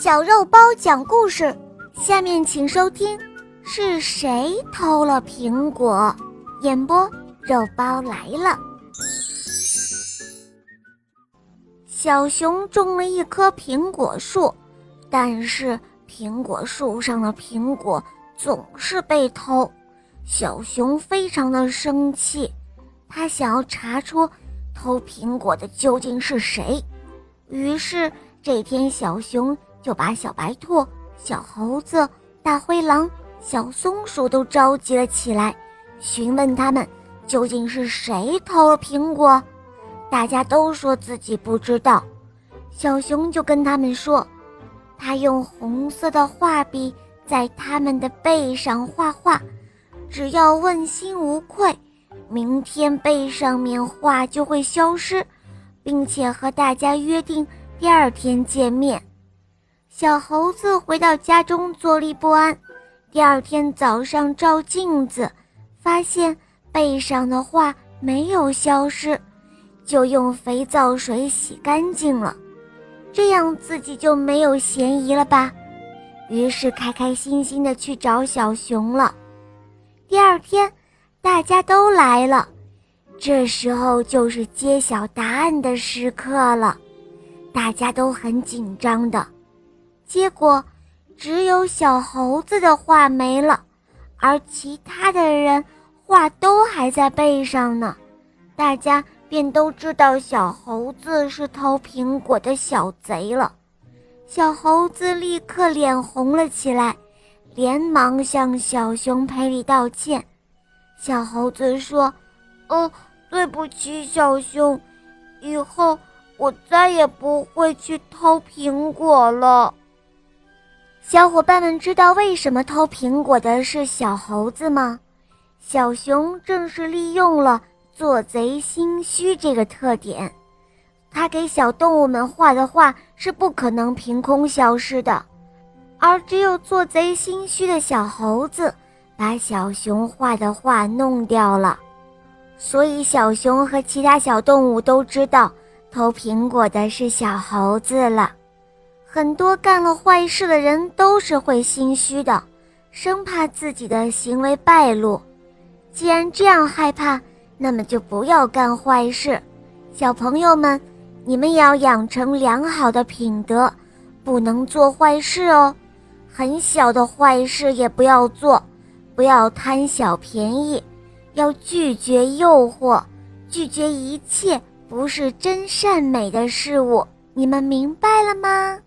小肉包讲故事，下面请收听：是谁偷了苹果？演播：肉包来了。小熊种了一棵苹果树，但是苹果树上的苹果总是被偷。小熊非常的生气，他想要查出偷苹果的究竟是谁。于是这天，小熊就把小白兔、小猴子、大灰狼、小松鼠都召集了起来，询问他们究竟是谁偷了苹果。大家都说自己不知道。小熊就跟他们说，他用红色的画笔在他们的背上画画，只要问心无愧，明天背上面画就会消失。并且和大家约定第二天见面。小猴子回到家中坐立不安。第二天早上照镜子，发现背上的画没有消失，就用肥皂水洗干净了，这样自己就没有嫌疑了吧？于是开开心心的去找小熊了。第二天，大家都来了。这时候就是揭晓答案的时刻了，大家都很紧张的。结果，只有小猴子的画没了，而其他的人画都还在背上呢。大家便都知道小猴子是偷苹果的小贼了。小猴子立刻脸红了起来，连忙向小熊赔礼道歉。小猴子说：“哦。”对不起，小熊，以后我再也不会去偷苹果了。小伙伴们知道为什么偷苹果的是小猴子吗？小熊正是利用了做贼心虚这个特点，他给小动物们画的画是不可能凭空消失的，而只有做贼心虚的小猴子把小熊画的画弄掉了。所以，小熊和其他小动物都知道偷苹果的是小猴子了。很多干了坏事的人都是会心虚的，生怕自己的行为败露。既然这样害怕，那么就不要干坏事。小朋友们，你们也要养成良好的品德，不能做坏事哦。很小的坏事也不要做，不要贪小便宜。要拒绝诱惑，拒绝一切不是真善美的事物。你们明白了吗？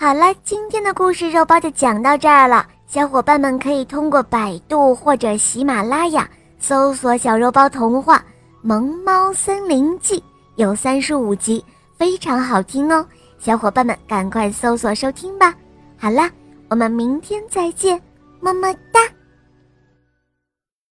好了，今天的故事肉包就讲到这儿了。小伙伴们可以通过百度或者喜马拉雅搜索“小肉包童话《萌猫森林记》”，有三十五集，非常好听哦。小伙伴们赶快搜索收听吧。好了，我们明天再见，么么哒。